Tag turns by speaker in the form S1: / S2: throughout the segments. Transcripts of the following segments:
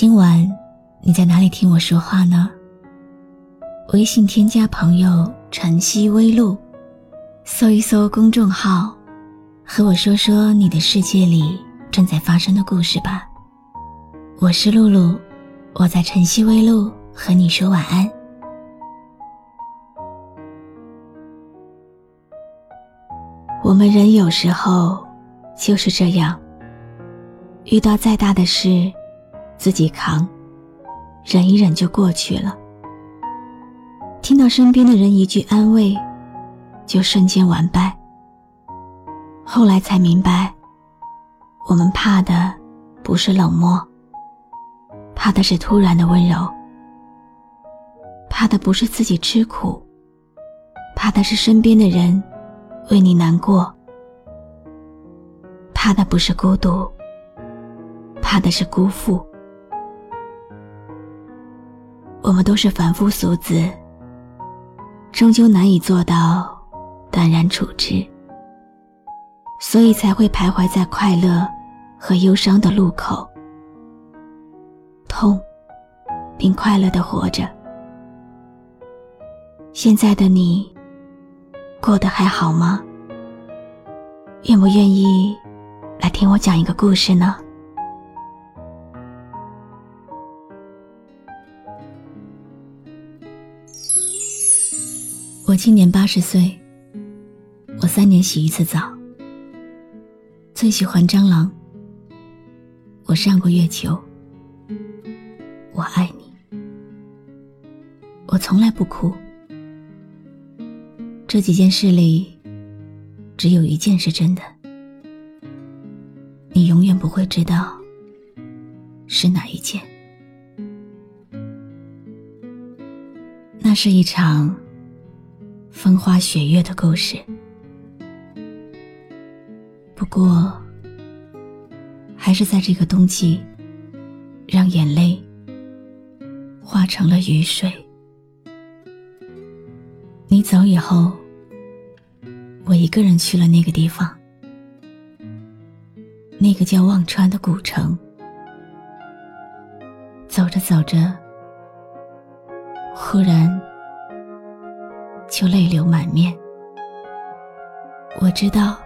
S1: 今晚你在哪里听我说话呢？微信添加朋友“晨曦微露”，搜一搜公众号，和我说说你的世界里正在发生的故事吧。我是露露，我在晨曦微露和你说晚安。我们人有时候就是这样，遇到再大的事。自己扛，忍一忍就过去了。听到身边的人一句安慰，就瞬间完败。后来才明白，我们怕的不是冷漠，怕的是突然的温柔，怕的不是自己吃苦，怕的是身边的人为你难过，怕的不是孤独，怕的是辜负。我们都是凡夫俗子，终究难以做到淡然处之，所以才会徘徊在快乐和忧伤的路口，痛并快乐的活着。现在的你，过得还好吗？愿不愿意来听我讲一个故事呢？今年八十岁，我三年洗一次澡。最喜欢蟑螂。我上过月球。我爱你。我从来不哭。这几件事里，只有一件是真的。你永远不会知道是哪一件。那是一场。风花雪月的故事，不过，还是在这个冬季，让眼泪化成了雨水。你走以后，我一个人去了那个地方，那个叫忘川的古城。走着走着，忽然。就泪流满面。我知道，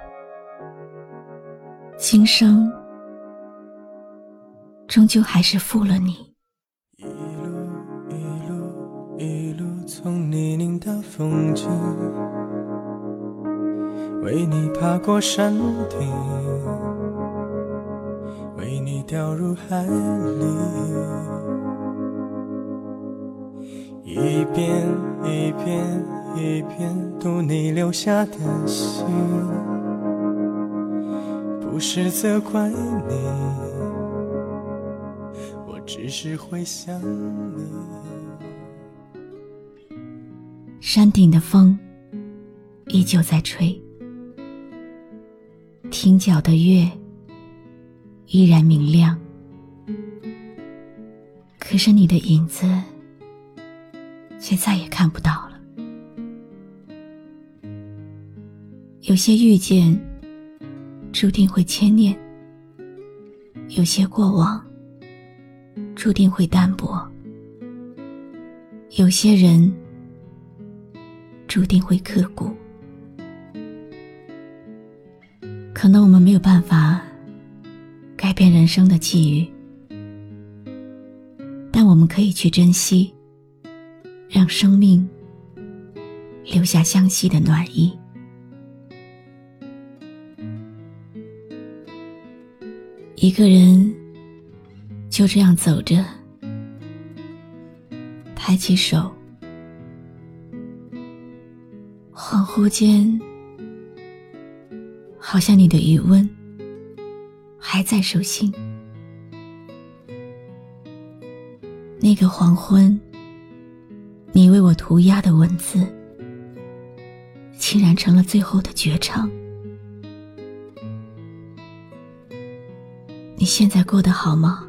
S1: 今生终究还是负了你。
S2: 一路一路一路从泥泞到风景，为你爬过山顶，为你掉入海里。一遍一遍一遍读你留下的信，不是责怪你，我只是会想你。
S1: 山顶的风依旧在吹，亭角的月依然明亮，可是你的影子。却再也看不到了。有些遇见，注定会牵念；有些过往，注定会淡薄；有些人，注定会刻骨。可能我们没有办法改变人生的际遇，但我们可以去珍惜。让生命留下相惜的暖意。一个人就这样走着，抬起手，恍惚间，好像你的余温还在手心。那个黄昏，你为我涂鸦的文字，竟然成了最后的绝唱。你现在过得好吗？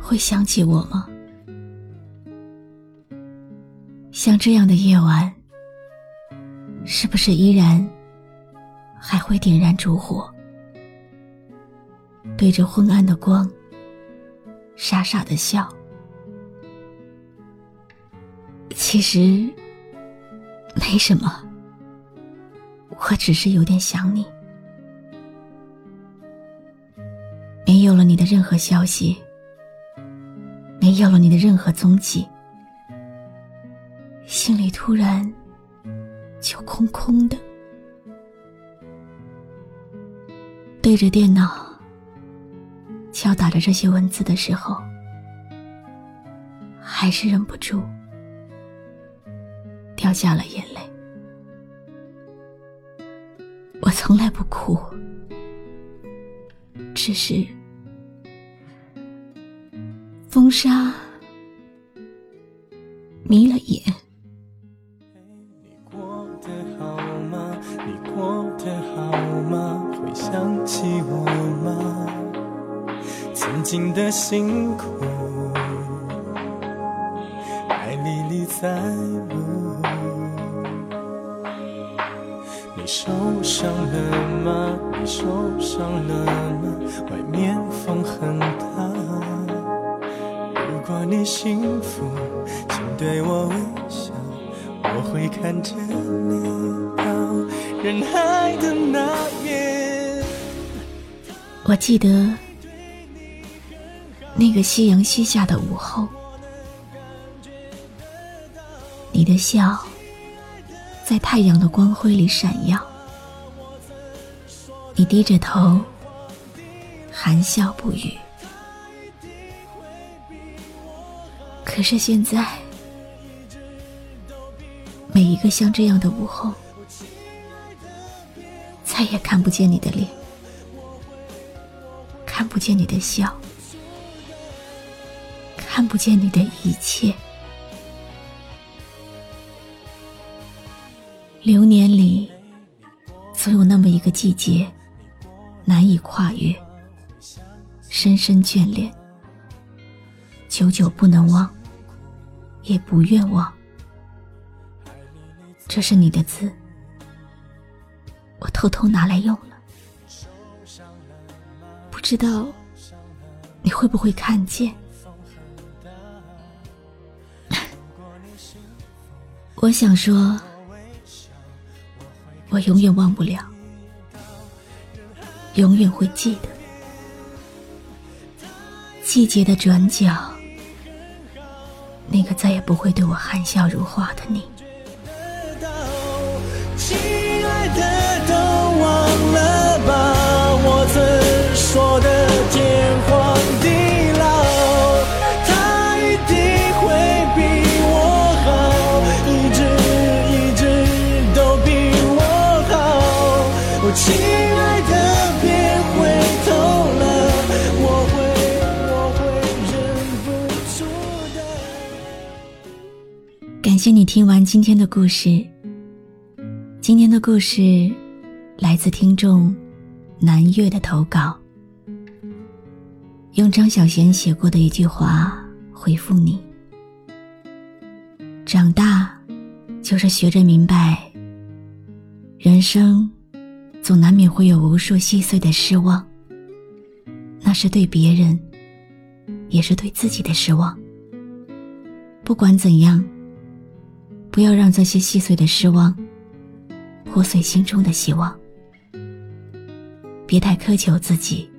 S1: 会想起我吗？像这样的夜晚，是不是依然还会点燃烛火，对着昏暗的光，傻傻的笑？其实没什么，我只是有点想你。你的任何消息，没有了你的任何踪迹。心里突然就空空的，对着电脑敲打着这些文字的时候，还是忍不住掉下了眼泪。我从来不哭，只是风沙迷了眼。
S2: 曾经的辛苦，还历历在目。你受伤了吗？你受伤了吗？外面风很大。如果你幸福，请对我微笑，我会看着你到人海的那边。
S1: 我记得。那个夕阳西下的午后，你的笑在太阳的光辉里闪耀。你低着头，含笑不语。可是现在，每一个像这样的午后，再也看不见你的脸，看不见你的笑。看不见你的一切，流年里总有那么一个季节，难以跨越，深深眷恋，久久不能忘，也不愿忘。这是你的字，我偷偷拿来用了，不知道你会不会看见。我想说，我永远忘不了，永远会记得季节的转角，那个再也不会对我含笑如花的你。
S2: 亲爱的，
S1: 谢你听完今天的故事。今天的故事来自听众南月的投稿，用张小娴写过的一句话回复你：长大就是学着明白，人生。总难免会有无数细碎的失望，那是对别人，也是对自己的失望。不管怎样，不要让这些细碎的失望破碎心中的希望。别太苛求自己，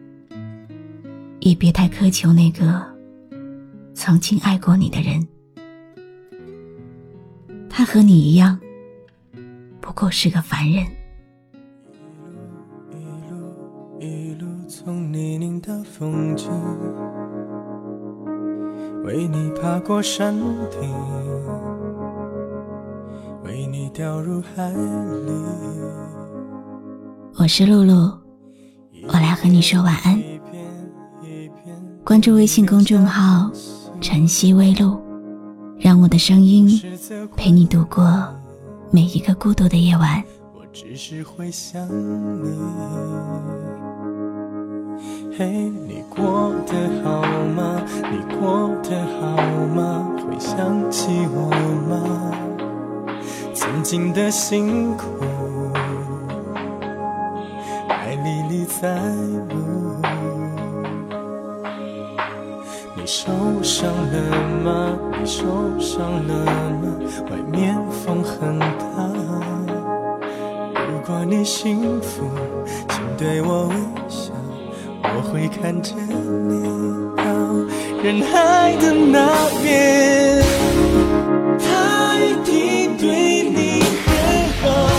S1: 也别太苛求那个曾经爱过你的人。他和你一样，不过是个凡人。
S2: 从泥泞的风景，为你爬过山顶，为你掉入海里。
S1: 我是露露，我来和你说晚安。关注微信公众号“晨曦微露”，让我的声音陪你度过每一个孤独的夜晚。
S2: 我只是会想你。嘿，你过得好吗？你过得好吗？会想起我吗？曾经的辛苦，还历历在目。你受伤了吗？你受伤了吗？外面风很大。如果你幸福，请对我微笑，我会看着你到人海的那边。一对你很好。